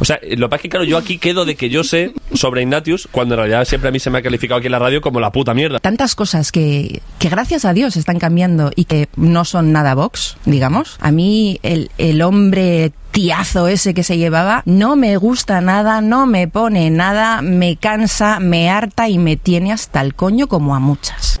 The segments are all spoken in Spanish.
O sea, lo que es que claro, yo aquí quedo de que yo sé sobre Ignatius, cuando en realidad siempre a mí se me ha calificado aquí en la radio como la puta mierda. Tantas cosas que, que gracias a Dios están cambiando y que no son nada Vox, digamos. A mí el, el hombre tiazo ese que se llevaba no me gusta nada, no me pone nada, me cansa, me harta y me tiene hasta el coño como a muchas.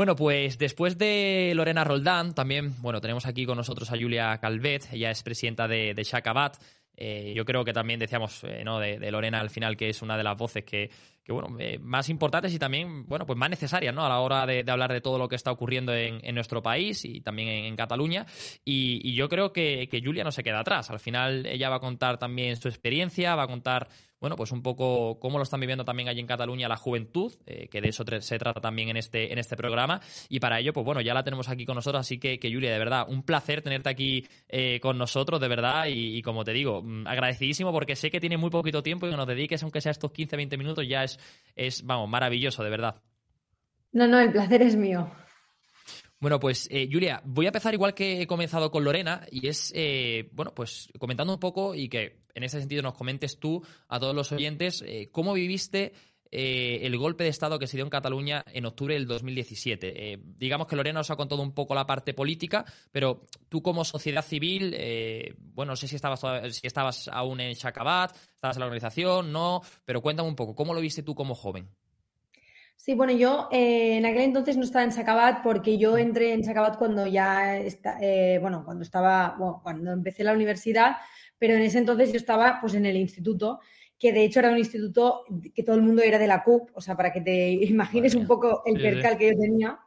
Bueno, pues después de Lorena Roldán, también, bueno, tenemos aquí con nosotros a Julia Calvet, ella es presidenta de, de. Eh, yo creo que también decíamos eh, ¿no? de, Lorena al final que es una de las voces que, que bueno, eh, más importantes y también, bueno, pues más necesarias, ¿no? A la hora de, hablar de todo lo que está ocurriendo en, nuestro país y también en, Cataluña. Y, y yo creo que Julia no se queda atrás. Al final ella va a contar también su experiencia, va a contar bueno, pues un poco cómo lo están viviendo también allí en Cataluña la juventud, eh, que de eso se trata también en este, en este programa. Y para ello, pues bueno, ya la tenemos aquí con nosotros, así que, que Julia, de verdad, un placer tenerte aquí eh, con nosotros, de verdad, y, y como te digo, mm, agradecidísimo porque sé que tiene muy poquito tiempo y que nos dediques, aunque sea estos 15, 20 minutos, ya es, es vamos, maravilloso, de verdad. No, no, el placer es mío. Bueno, pues eh, Julia, voy a empezar igual que he comenzado con Lorena y es, eh, bueno, pues comentando un poco y que en ese sentido nos comentes tú a todos los oyentes eh, cómo viviste eh, el golpe de Estado que se dio en Cataluña en octubre del 2017. Eh, digamos que Lorena nos ha contado un poco la parte política, pero tú como sociedad civil, bueno, no sé si estabas, si estabas aún en Shakabat, estabas en la organización, no, pero cuéntame un poco, ¿cómo lo viste tú como joven? Sí, bueno, yo eh, en aquel entonces no estaba en Sacabat porque yo entré en Sacabat cuando ya está, eh, bueno, cuando estaba, bueno, cuando empecé la universidad, pero en ese entonces yo estaba pues en el instituto que de hecho era un instituto que todo el mundo era de la CUP, o sea, para que te imagines un poco el percal que yo tenía.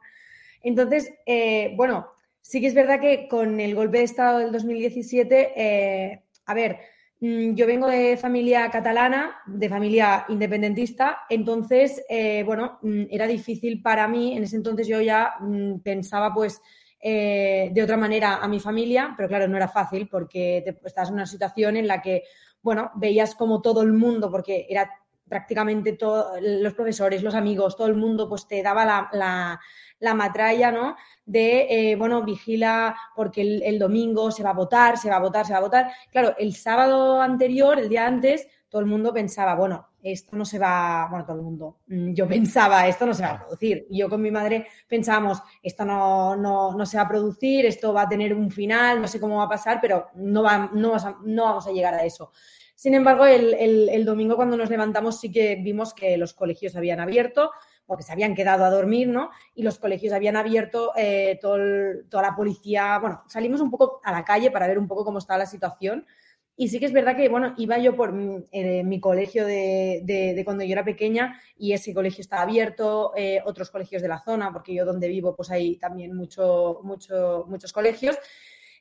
Entonces, eh, bueno, sí que es verdad que con el golpe de Estado del 2017, eh, a ver, yo vengo de familia catalana, de familia independentista, entonces, eh, bueno, mm, era difícil para mí, en ese entonces yo ya mm, pensaba pues de otra manera a mi familia, pero claro, no era fácil porque te, estás en una situación en la que bueno, veías como todo el mundo, porque era prácticamente todos los profesores, los amigos, todo el mundo, pues te daba la, matralla, ¿no? De, eh, bueno, vigila porque el, domingo se va a votar, se va a votar, se va a votar. Claro, el sábado anterior, el día antes, todo el mundo pensaba, bueno, esto no se va, bueno, todo el mundo, mm, yo pensaba, esto no se va a producir. Y yo con mi madre pensábamos, esto no, no, no, se va a producir, esto va a tener un final, no sé cómo va a pasar, pero no, va, no, no vamos a llegar a eso. Sin embargo, el, domingo cuando nos levantamos sí que vimos que los colegios habían abierto, porque se habían quedado a dormir, ¿no? Y los colegios habían abierto, eh, toda la policía, bueno, salimos un poco a la calle para ver un poco cómo estaba la situación. Y sí que es verdad que, bueno, iba yo por eh, mi colegio de, cuando yo era pequeña y ese colegio estaba abierto, eh, otros colegios de la zona, porque yo donde vivo pues hay también mucho, mucho, muchos colegios.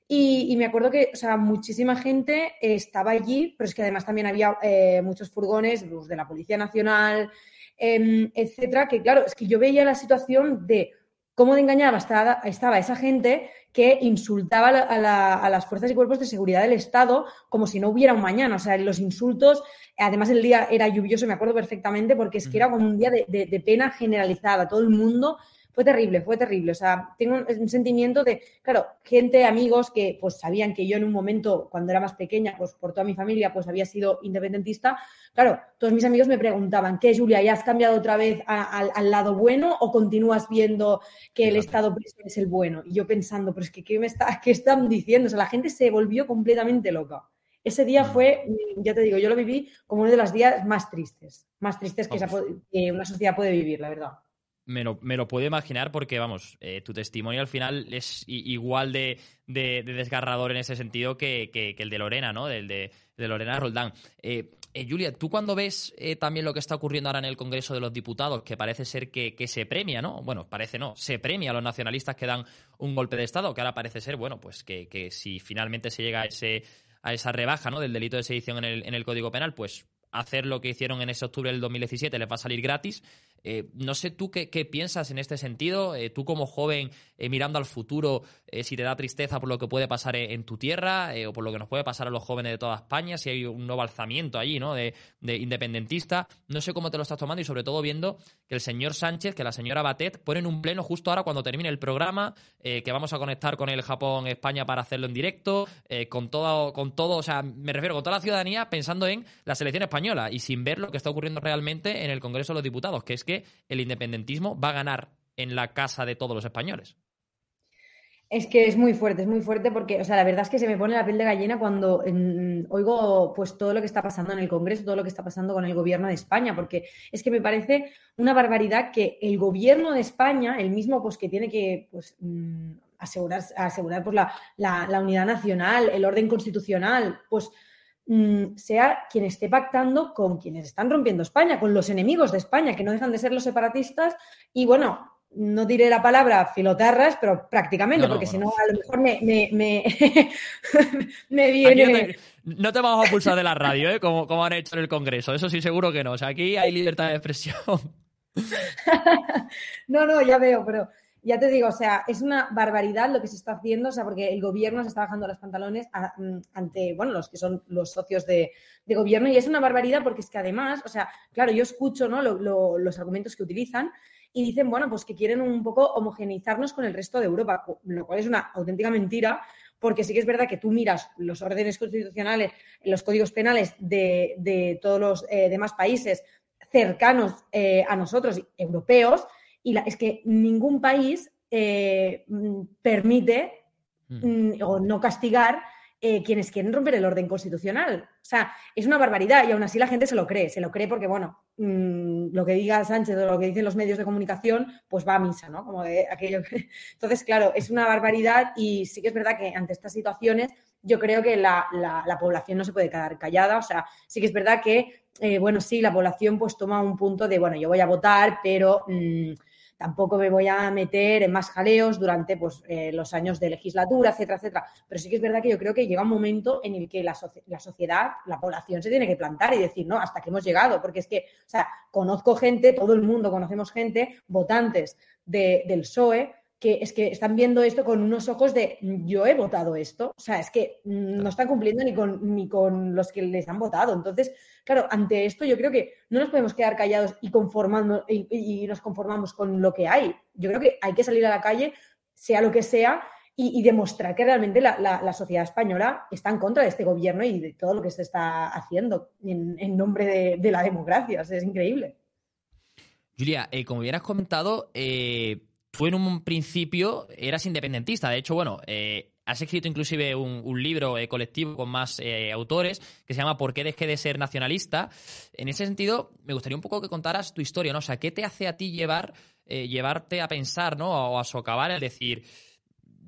Y, me acuerdo que, o sea, muchísima gente estaba allí, pero es que además también había eh, muchos furgones los de la Policía Nacional, em, etcétera, que claro, es que yo veía la situación de cómo de engañada estaba, estaba esa gente que insultaba a, las fuerzas y cuerpos de seguridad del Estado como si no hubiera un mañana. O sea, los insultos, además el día era lluvioso, me acuerdo perfectamente, porque es que era como un día de pena generalizada. Todo el mundo fue terrible, fue terrible. O sea, tengo un, sentimiento de, claro, gente, amigos que pues sabían que yo en un momento, cuando era más pequeña, pues por toda mi familia, pues había sido independentista. Claro, todos mis amigos me preguntaban, ¿qué, Julia, ya has cambiado otra vez al lado bueno o continúas viendo que el Estado es el bueno? Y yo pensando, pero es que, ¿qué, me está, ¿qué están diciendo? O sea, la gente se volvió completamente loca. Ese día fue, ya te digo, yo lo viví como uno de los días más tristes, más tristes que, que una sociedad puede vivir, la verdad. Me lo, me lo, puedo imaginar porque, vamos, eh, tu testimonio al final es igual de, desgarrador en ese sentido que, el de Lorena, ¿no? Del de, Lorena Roldán. Eh, eh, Julia, tú cuando ves también lo que está ocurriendo ahora en el Congreso de los Diputados, que parece ser que, se premia, ¿no? Bueno, parece no, se premia a los nacionalistas que dan un golpe de Estado, que ahora parece ser, bueno, pues que, que si finalmente se llega a, ese, a esa rebaja, ¿no? Del delito de sedición en el, en el Código Penal, pues hacer lo que hicieron en ese octubre del 2017 les va a salir gratis. Eh, no sé tú qué, piensas en este sentido, eh, tú como joven eh, mirando al futuro, si te da tristeza por lo que puede pasar en, tu tierra o por lo que nos puede pasar a los jóvenes de toda España, si hay un nuevo alzamiento allí, ¿no? De, independentista, no sé cómo te lo estás tomando y sobre todo viendo que el señor Sánchez, que la señora Batet ponen un pleno justo ahora cuando termine el programa, que vamos a conectar con el Japón-España para hacerlo en directo, con todo, con todo, o sea, me refiero con toda la ciudadanía pensando en la selección española y sin ver lo que está ocurriendo realmente en el Congreso de los Diputados, que es que el independentismo va a ganar en la casa de todos los españoles. Es que es muy fuerte, es muy fuerte porque, o sea, la verdad es que se me pone la piel de gallina cuando oigo pues todo lo que está pasando en el Congreso, todo lo que está pasando con el gobierno de España, porque es que me parece una barbaridad que el gobierno de España, el mismo pues que tiene que pues, mm, asegurar, asegurar pues, la, la unidad nacional, el orden constitucional, pues Mm, sea quien esté pactando con quienes están rompiendo España, con los enemigos de España, que no dejan de ser los separatistas. Y bueno, no diré la palabra filotarras, pero prácticamente, porque si no, a lo mejor me, me, viene. No te, vamos a pulsar de la radio, ¿eh? como, como han hecho en el Congreso. Eso sí, seguro que no. O sea, aquí hay libertad de expresión. no, no, ya veo, pero ya te digo, o sea, es una barbaridad lo que se está haciendo, o sea, porque el gobierno se está bajando los pantalones mm, ante, bueno, los que son los socios de, gobierno y es una barbaridad porque es que además, o sea, claro, yo escucho, ¿no? los argumentos que utilizan y dicen, bueno, pues que quieren un poco homogeneizarnos con el resto de Europa, lo cual es una auténtica mentira porque sí que es verdad que tú miras los órdenes constitucionales, los códigos penales de, todos los eh, demás países cercanos eh, a nosotros, europeos, y es que ningún país eh, mm, permite mm. Mm, o no castigar eh, quienes quieren romper el orden constitucional. O sea, es una barbaridad y aún así la gente se lo cree. Se lo cree porque, bueno, lo que diga Sánchez o lo que dicen los medios de comunicación, pues va a misa, ¿no? Como de aquello. Entonces, claro, es una barbaridad y sí que es verdad que ante estas situaciones yo creo que la, la población no se puede quedar callada. O sea, sí que es verdad que eh, bueno, sí, la población pues toma un punto de, bueno, yo voy a votar, pero tampoco me voy a meter en más jaleos durante pues, eh, los años de legislatura, etcétera, etcétera. Pero sí que es verdad que yo creo que llega un momento en el que la, sociedad, la población se tiene que plantar y decir, no, hasta que hemos llegado, porque es que, o sea, conozco gente, todo el mundo conocemos gente, votantes del PSOE, que es que están viendo esto con unos ojos de yo he votado esto. O sea, es que no están cumpliendo ni con, ni con los que les han votado. Entonces, claro, ante esto yo creo que no nos podemos quedar callados y conformando y, nos conformamos con lo que hay. Yo creo que hay que salir a la calle, sea lo que sea, y, demostrar que realmente la, sociedad española está en contra de este gobierno y de todo lo que se está haciendo en, nombre de, la democracia. es increíble. Julia, eh, como bien has comentado, eh, tú en un principio eras independentista. De hecho, bueno, eh, has escrito inclusive un, libro eh, colectivo con más eh, autores que se llama ¿Por qué dejé de ser nacionalista? En ese sentido, me gustaría un poco que contaras tu historia, ¿no? O sea, ¿qué te hace a ti llevar, llevarte a pensar, ¿no? O a socavar el decir,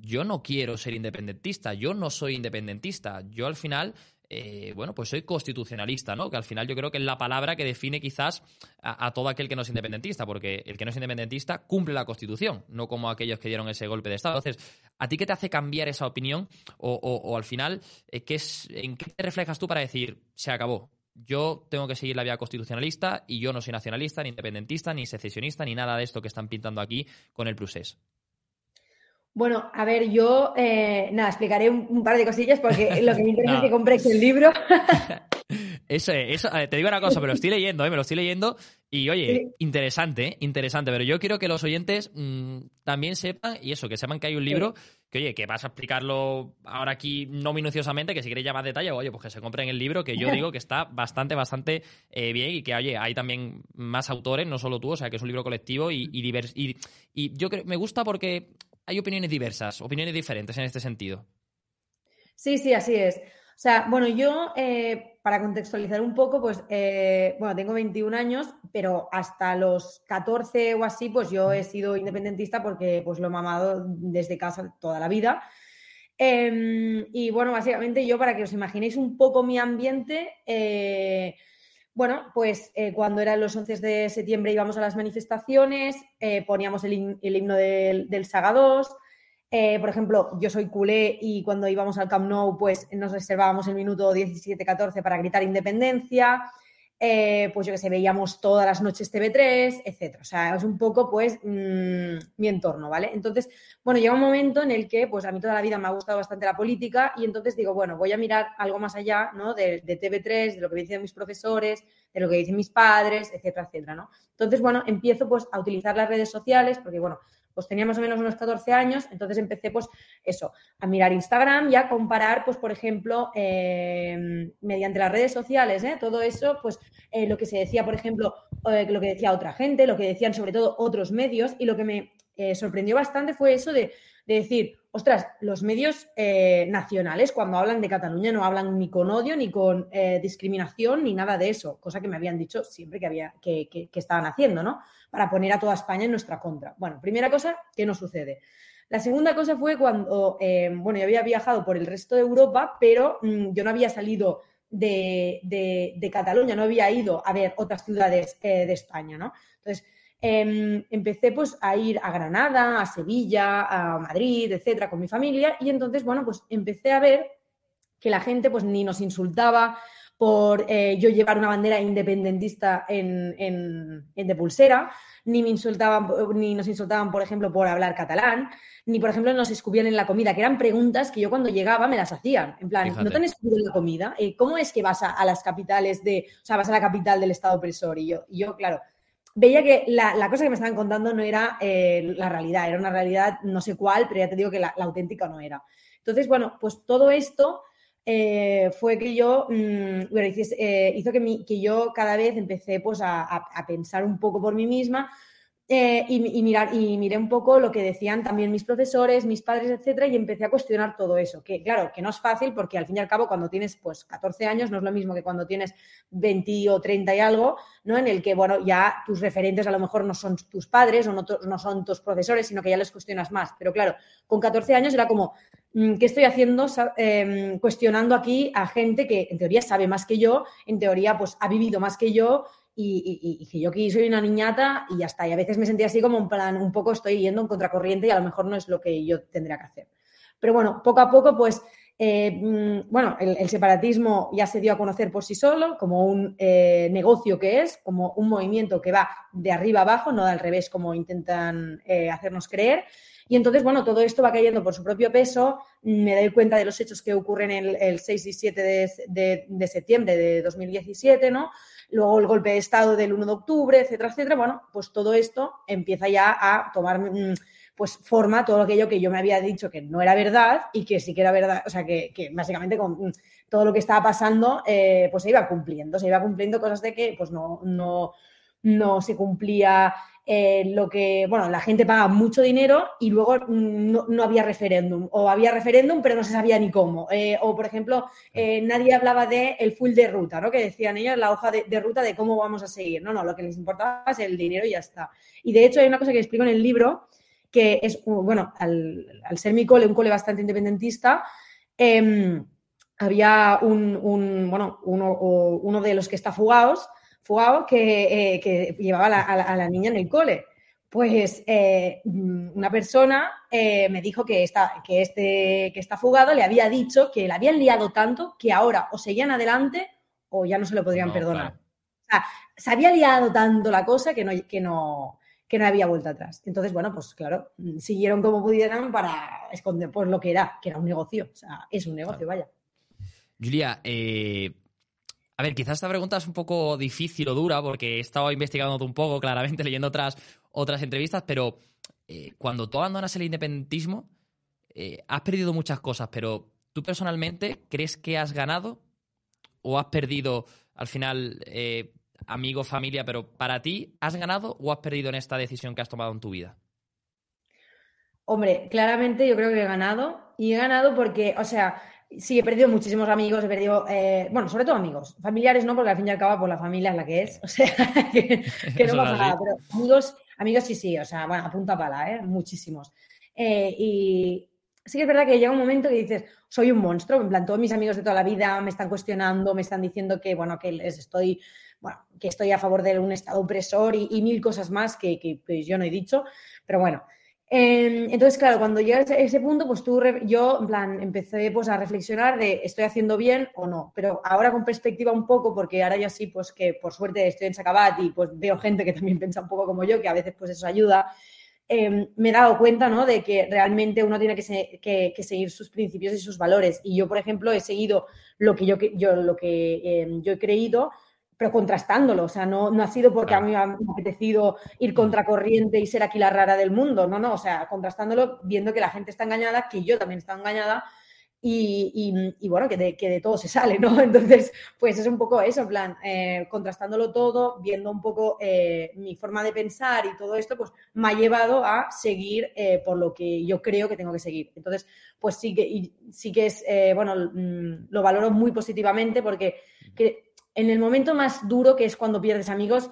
yo no quiero ser independentista, yo no soy independentista, yo al final eh, bueno, pues soy constitucionalista, ¿no? Que al final yo creo que es la palabra que define quizás a, todo aquel que no es independentista, porque el que no es independentista cumple la Constitución, no como aquellos que dieron ese golpe de Estado. Entonces, ¿a ti qué te hace cambiar esa opinión? O, al final, eh, ¿qué es, ¿en qué te reflejas tú para decir, se acabó? Yo tengo que seguir la vía constitucionalista y yo no soy nacionalista, ni independentista, ni secesionista, ni nada de esto que están pintando aquí con el Prusés. Bueno, a ver, yo, eh, nada, explicaré un, par de cosillas porque lo que me interesa es que compréis el libro. eso, eso te digo una cosa, me lo estoy leyendo, ¿eh? me lo estoy leyendo y oye, interesante, ¿eh? interesante, pero yo quiero que los oyentes mm, también sepan, y eso, que sepan que hay un libro que, oye, que vas a explicarlo ahora aquí no minuciosamente, que si queréis ya más detalle, oye, pues que se compren el libro, que yo digo que está bastante, bastante eh, bien y que, oye, hay también más autores, no solo tú, o sea, que es un libro colectivo y, y, y, y yo creo, me gusta porque hay opiniones diversas, opiniones diferentes en este sentido. Sí, sí, así es. O sea, bueno, yo, eh, para contextualizar un poco, pues, eh, bueno, tengo 21 años, pero hasta los 14 o así, pues yo he sido independentista porque, pues, lo he mamado desde casa toda la vida. Em, y bueno, básicamente yo, para que os imaginéis un poco mi ambiente, eh, bueno, pues eh, cuando eran los 11 de septiembre íbamos a las manifestaciones, eh, poníamos el, himno del, Saga 2. Eh, por ejemplo, yo soy culé y cuando íbamos al Camp Nou, pues nos reservábamos el minuto 17-14 para gritar independencia. Eh, pues yo que sé, veíamos todas las noches TV3, etcétera. O sea, es un poco, pues, mm, mi entorno, ¿vale? Entonces, bueno, llega un momento en el que, pues, a mí toda la vida me ha gustado bastante la política y entonces digo, bueno, voy a mirar algo más allá, ¿no? De, TV3, de lo que dicen mis profesores, de lo que dicen mis padres, etcétera, etcétera, ¿no? Entonces, bueno, empiezo, pues, a utilizar las redes sociales porque, bueno, pues tenía más o menos unos 14 años, entonces empecé pues eso, a mirar Instagram y a comparar, pues por ejemplo, eh, mediante las redes sociales, ¿eh? todo eso, pues eh, lo que se decía, por ejemplo, lo que decía otra gente, lo que decían sobre todo otros medios y lo que me sorprendió bastante fue eso de, de decir, ostras, los medios nacionales cuando hablan de Cataluña no hablan ni con odio, ni con discriminación, ni nada de eso, cosa que me habían dicho siempre que, había, que, que, que estaban haciendo, ¿no? para poner a toda España en nuestra contra. Bueno, primera cosa que no sucede. La segunda cosa fue cuando, eh, bueno, yo había viajado por el resto de Europa, pero mm, yo no había salido de, Cataluña, no había ido a ver otras ciudades eh, de España, ¿no? Entonces, em, empecé pues a ir a Granada, a Sevilla, a Madrid, etcétera, con mi familia, y entonces, bueno, pues empecé a ver que la gente pues ni nos insultaba, por eh, yo llevar una bandera independentista en, en, de pulsera, ni me insultaban, ni nos insultaban, por ejemplo, por hablar catalán, ni, por ejemplo, nos escupían en la comida, que eran preguntas que yo cuando llegaba me las hacían. En plan, ¿no te han escupido en la comida? Eh, ¿Cómo es que vas a, las capitales de, o sea, vas a la capital del Estado opresor? Y yo, yo claro, veía que la, cosa que me estaban contando no era eh, la realidad, era una realidad no sé cuál, pero ya te digo que la, la auténtica no era. Entonces, bueno, pues todo esto eh, fue que yo, mm, bueno, eh, hizo que, que, yo cada vez empecé pues, a, pensar un poco por mí misma eh, y, mirar, y miré un poco lo que decían también mis profesores, mis padres, etcétera, y empecé a cuestionar todo eso. Que claro, que no es fácil porque al fin y al cabo cuando tienes pues 14 años no es lo mismo que cuando tienes 20 o 30 y algo, ¿no? En el que, bueno, ya tus referentes a lo mejor no son tus padres o no, son tus profesores, sino que ya les cuestionas más. Pero claro, con 14 años era como, mm, ¿qué estoy haciendo em, cuestionando aquí a gente que en teoría sabe más que yo, en teoría pues ha vivido más que yo y, que yo aquí soy una niñata y ya está. Y a veces me sentía así como en plan, un poco estoy yendo en contracorriente y a lo mejor no es lo que yo tendría que hacer. Pero bueno, poco a poco pues eh, mm, bueno, el, separatismo ya se dio a conocer por sí solo como un eh, negocio que es, como un movimiento que va de arriba abajo, no al revés como intentan eh, hacernos creer. Y entonces, bueno, todo esto va cayendo por su propio peso. Me doy cuenta de los hechos que ocurren el, el 6 y 7 de, septiembre de 2017, ¿no? Luego el golpe de Estado del 1 de octubre, etcétera, etcétera. Bueno, pues todo esto empieza ya a tomar... Mm, pues forma todo aquello que yo me había dicho que no era verdad y que sí que era verdad, o sea, que, básicamente con todo lo que estaba pasando, eh, pues se iba cumpliendo, se iba cumpliendo cosas de que pues no, no, no se cumplía eh, lo que, bueno, la gente paga mucho dinero y luego no, había referéndum, o había referéndum pero no se sabía ni cómo, eh, o por ejemplo, nadie hablaba de el full de ruta, ¿no? Que decían ellos, la hoja de, de, ruta de cómo vamos a seguir, no, no, lo que les importaba es el dinero y ya está. Y de hecho hay una cosa que explico en el libro, que es, bueno, al, ser mi cole, un cole bastante independentista, em, había un, bueno, uno, de los que está fugados, fugado que, eh, llevaba a, la, niña en el cole. Pues eh, una persona eh, me dijo que, está, que, este, que fugado le había dicho que le habían liado tanto que ahora o seguían adelante o ya no se lo podrían perdonar. O sea, se había liado tanto la cosa que no, que no, que no había vuelta atrás. Entonces, bueno, pues claro, siguieron como pudieran para esconder por lo que era, que era un negocio. O sea, es un negocio, vaya. Julia, eh, a ver, quizás esta pregunta es un poco difícil o dura porque he estado investigando un poco, claramente, leyendo otras, otras entrevistas, pero eh, cuando tú abandonas el independentismo, eh, has perdido muchas cosas, pero tú personalmente, ¿crees que has ganado o has perdido al final amigo, familia, pero para ti, ¿has ganado o has perdido en esta decisión que has tomado en tu vida? Hombre, claramente yo creo que he ganado y he ganado porque, o sea, sí, he perdido muchísimos amigos, he perdido, eh, bueno, sobre todo amigos, familiares no, porque al fin y al cabo, pues la familia es la que es, o sea, que, no pasa nada, pero amigos, amigos sí, sí, o sea, bueno, a punta pala, ¿eh? Muchísimos. Eh, y sí que es verdad que llega un momento que dices, soy un monstruo, en plan, todos mis amigos de toda la vida me están cuestionando, me están diciendo que, bueno, que les estoy bueno, que estoy a favor de un Estado opresor y, mil cosas más que, pues, yo no he dicho, pero bueno. Em, entonces, claro, cuando llegas a ese punto, pues tú, yo, en plan, empecé pues a reflexionar de estoy haciendo bien o no, pero ahora con perspectiva un poco, porque ahora ya sí, pues que por suerte estoy en Sacabat y pues veo gente que también piensa un poco como yo, que a veces pues eso ayuda, em, me he dado cuenta, ¿no? De que realmente uno tiene que, que, seguir sus principios y sus valores. Y yo, por ejemplo, he seguido lo que yo, yo, lo que, em, yo he creído pero contrastándolo, o sea, no, no ha sido porque a mí me ha apetecido ir mm. contracorriente y ser aquí la rara del mundo, no, no, o sea, contrastándolo, viendo que la gente está engañada, que yo también estaba engañada y, y, bueno, que de, que de, todo se sale, ¿no? Entonces, pues es un poco eso, en plan, eh, contrastándolo todo, viendo un poco eh, mi forma de pensar y todo esto, pues me ha llevado a seguir eh, por lo que yo creo que tengo que seguir. Entonces, pues sí que, y, sí que es, bueno, mm, lo valoro muy positivamente porque que, en el momento más duro, que es cuando pierdes amigos,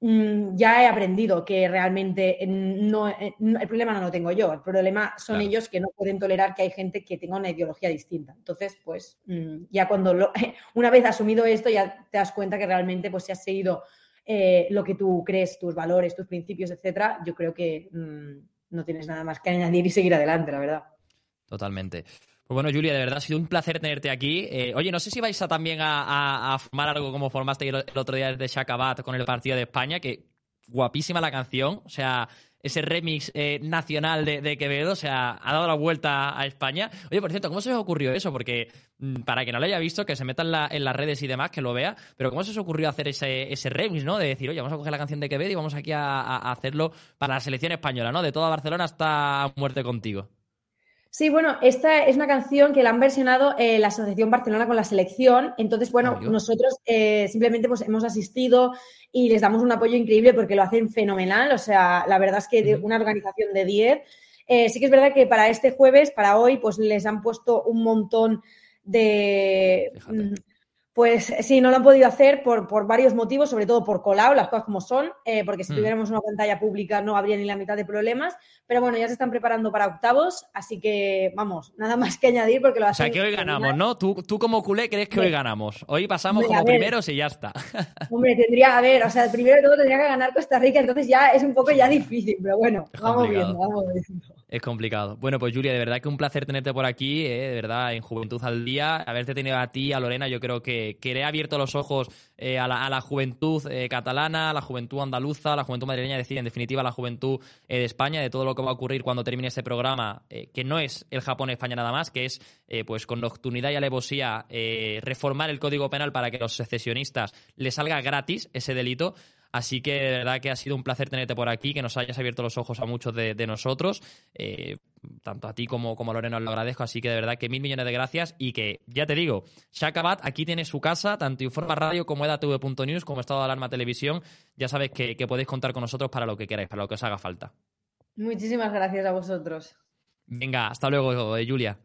mm, ya he aprendido que realmente eh, no, el problema no lo tengo yo, el problema son ellos que no pueden tolerar que hay gente que tenga una ideología distinta. Entonces, pues mm, ya cuando lo, una vez asumido esto, ya te das cuenta que realmente pues si has seguido eh, lo que tú crees, tus valores, tus principios, etcétera, yo creo que mm, no tienes nada más que añadir y seguir adelante, la verdad. Totalmente. Pues bueno, Julia, de verdad ha sido un placer tenerte aquí. Eh, oye, no sé si vais también a, formar algo como formaste el, otro día desde Shacabat con el partido de España, que guapísima la canción, o sea, ese remix eh, nacional de, Quevedo, o sea, ha dado la vuelta a España. Oye, por cierto, ¿cómo se os ocurrió eso? Porque mm, para que no lo haya visto, que se meta en, las redes y demás, que lo vea, pero ¿cómo se os ocurrió hacer ese remix, ¿no? De decir, oye, vamos a coger la canción de Quevedo y vamos aquí a hacerlo para la selección española, ¿no? De toda Barcelona hasta muerte contigo. Sí, bueno, esta es una canción que la han versionado eh, la Asociación Barcelona con la selección. Entonces, bueno, nosotros eh, simplemente pues, hemos asistido y les damos un apoyo increíble porque lo hacen fenomenal. O sea, la verdad es que de una organización de 10. Eh, sí que es verdad que para este jueves, para hoy, pues les han puesto un montón de Pues sí, no lo han podido hacer por, por varios motivos, sobre todo por colado, las cosas como son, eh, porque si Mm. tuviéramos una pantalla pública no habría ni la mitad de problemas. Pero bueno, ya se están preparando para octavos, así que vamos, nada más que añadir porque lo O sea, que hoy ganamos, ¿no? Tú, tú como culé crees que hoy ganamos. Hoy pasamos como primeros y ya está. Hombre, tendría, a ver, o sea, primero de todo tendría que ganar Costa Rica, entonces ya es un poco ya difícil, pero bueno, vamos viendo, vamos viendo. Es complicado. Bueno, pues Julia, de verdad que un placer tenerte por aquí, eh, de verdad, en Juventud al Día. Haberte tenido a ti, a Lorena, yo creo que, que le abierto los ojos eh, a, la, juventud eh, catalana, a la juventud andaluza, a la juventud madrileña, es decir, en definitiva, a la juventud eh, de España, de todo lo que va a ocurrir cuando termine este programa, que no es el Japón-España nada más, que es, pues con nocturnidad y alevosía, reformar el Código Penal para que a los secesionistas les salga gratis ese delito. Así que de verdad que ha sido un placer tenerte por aquí, que nos hayas abierto los ojos a muchos de, de nosotros. Eh, tanto a ti como, como a Lorena os lo agradezco. Así que de verdad que mil millones de gracias. Y que, ya te digo, Shakabat aquí tiene su casa, tanto Informa Radio como edatv.news, como Estado de Alarma Televisión. Ya sabes que, que podéis contar con nosotros para lo que queráis, para lo que os haga falta. Muchísimas gracias a vosotros. Venga, hasta luego, Julia.